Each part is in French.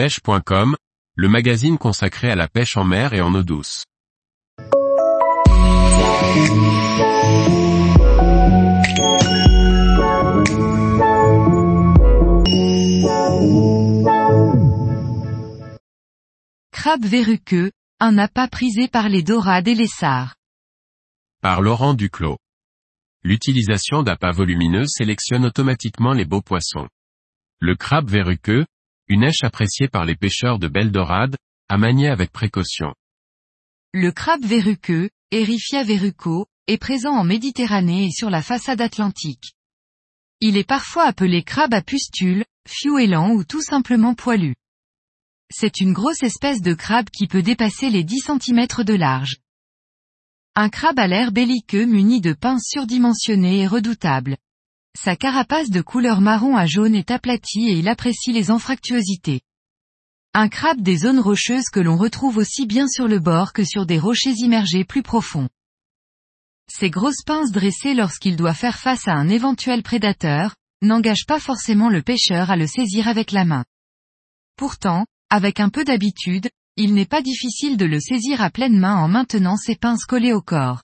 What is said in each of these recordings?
pêche.com, le magazine consacré à la pêche en mer et en eau douce. Crabe verruqueux, un appât prisé par les dorades et les sards. Par Laurent Duclos. L'utilisation d'appâts volumineux sélectionne automatiquement les beaux poissons. Le crabe verruqueux, une èche appréciée par les pêcheurs de belles dorades, à manier avec précaution. Le crabe verruqueux, Erifia verruco, est présent en Méditerranée et sur la façade atlantique. Il est parfois appelé crabe à pustules, fiouélant ou tout simplement poilu. C'est une grosse espèce de crabe qui peut dépasser les 10 cm de large. Un crabe à l'air belliqueux muni de pinces surdimensionnées et redoutable. Sa carapace de couleur marron à jaune est aplatie et il apprécie les anfractuosités. Un crabe des zones rocheuses que l'on retrouve aussi bien sur le bord que sur des rochers immergés plus profonds. Ses grosses pinces dressées lorsqu'il doit faire face à un éventuel prédateur, n'engagent pas forcément le pêcheur à le saisir avec la main. Pourtant, avec un peu d'habitude, il n'est pas difficile de le saisir à pleine main en maintenant ses pinces collées au corps.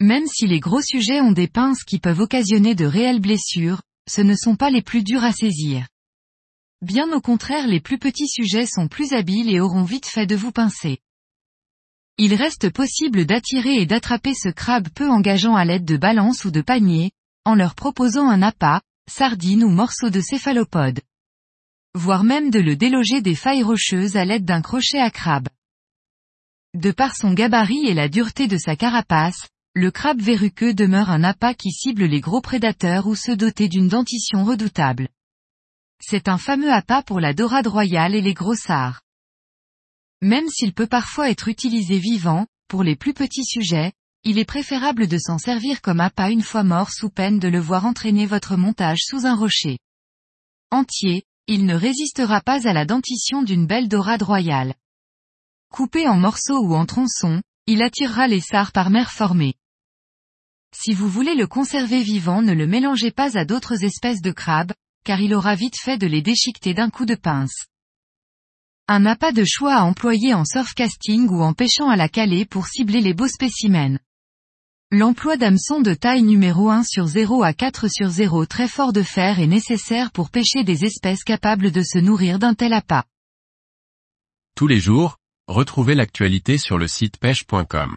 Même si les gros sujets ont des pinces qui peuvent occasionner de réelles blessures, ce ne sont pas les plus durs à saisir. Bien au contraire les plus petits sujets sont plus habiles et auront vite fait de vous pincer. Il reste possible d'attirer et d'attraper ce crabe peu engageant à l'aide de balances ou de paniers, en leur proposant un appât, sardine ou morceau de céphalopode voire même de le déloger des failles rocheuses à l'aide d'un crochet à crabe. De par son gabarit et la dureté de sa carapace, le crabe verruqueux demeure un appât qui cible les gros prédateurs ou ceux dotés d'une dentition redoutable. C'est un fameux appât pour la dorade royale et les grossards. Même s'il peut parfois être utilisé vivant, pour les plus petits sujets, il est préférable de s'en servir comme appât une fois mort sous peine de le voir entraîner votre montage sous un rocher. Entier, il ne résistera pas à la dentition d'une belle dorade royale. Coupé en morceaux ou en tronçons, il attirera les sards par mer formée. Si vous voulez le conserver vivant ne le mélangez pas à d'autres espèces de crabes, car il aura vite fait de les déchiqueter d'un coup de pince. Un appât de choix à employer en surfcasting ou en pêchant à la calée pour cibler les beaux spécimens. L'emploi d'hameçons de taille numéro 1 sur 0 à 4 sur 0 très fort de fer est nécessaire pour pêcher des espèces capables de se nourrir d'un tel appât. Tous les jours, retrouvez l'actualité sur le site pêche.com.